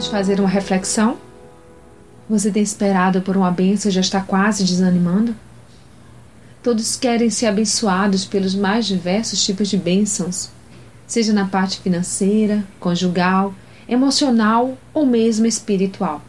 Vamos fazer uma reflexão? Você tem esperado por uma bênção e já está quase desanimando? Todos querem ser abençoados pelos mais diversos tipos de bênçãos, seja na parte financeira, conjugal, emocional ou mesmo espiritual.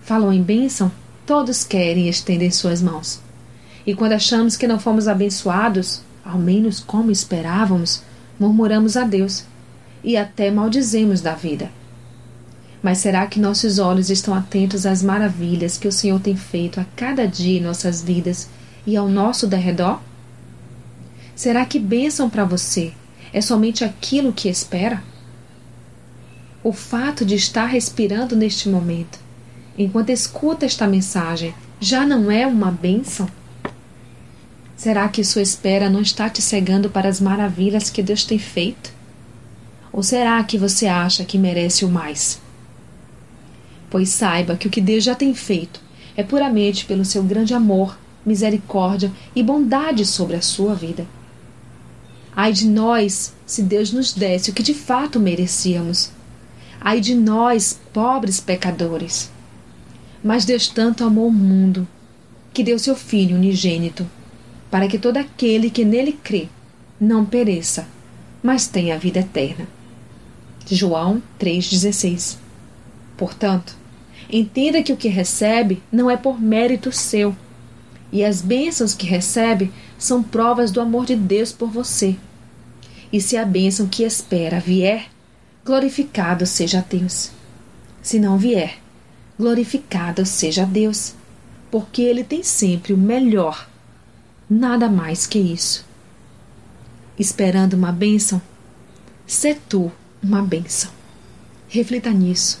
Falou em bênção? Todos querem estender suas mãos. E quando achamos que não fomos abençoados, ao menos como esperávamos, murmuramos a Deus e até maldizemos da vida. Mas será que nossos olhos estão atentos às maravilhas que o Senhor tem feito a cada dia em nossas vidas e ao nosso derredor? Será que bênção para você é somente aquilo que espera? O fato de estar respirando neste momento, enquanto escuta esta mensagem, já não é uma bênção? Será que sua espera não está te cegando para as maravilhas que Deus tem feito? Ou será que você acha que merece o mais? Pois saiba que o que Deus já tem feito é puramente pelo seu grande amor misericórdia e bondade sobre a sua vida. Ai de nós, se Deus nos desse o que de fato merecíamos. Ai de nós, pobres pecadores. Mas Deus tanto amou o mundo, que deu seu Filho unigênito, para que todo aquele que nele crê não pereça, mas tenha a vida eterna. João 3,16 Portanto, entenda que o que recebe não é por mérito seu, e as bênçãos que recebe são provas do amor de Deus por você. E se a bênção que espera vier, glorificado seja Deus. Se não vier, glorificado seja Deus, porque Ele tem sempre o melhor, nada mais que isso. Esperando uma bênção, sê tu uma bênção. Reflita nisso.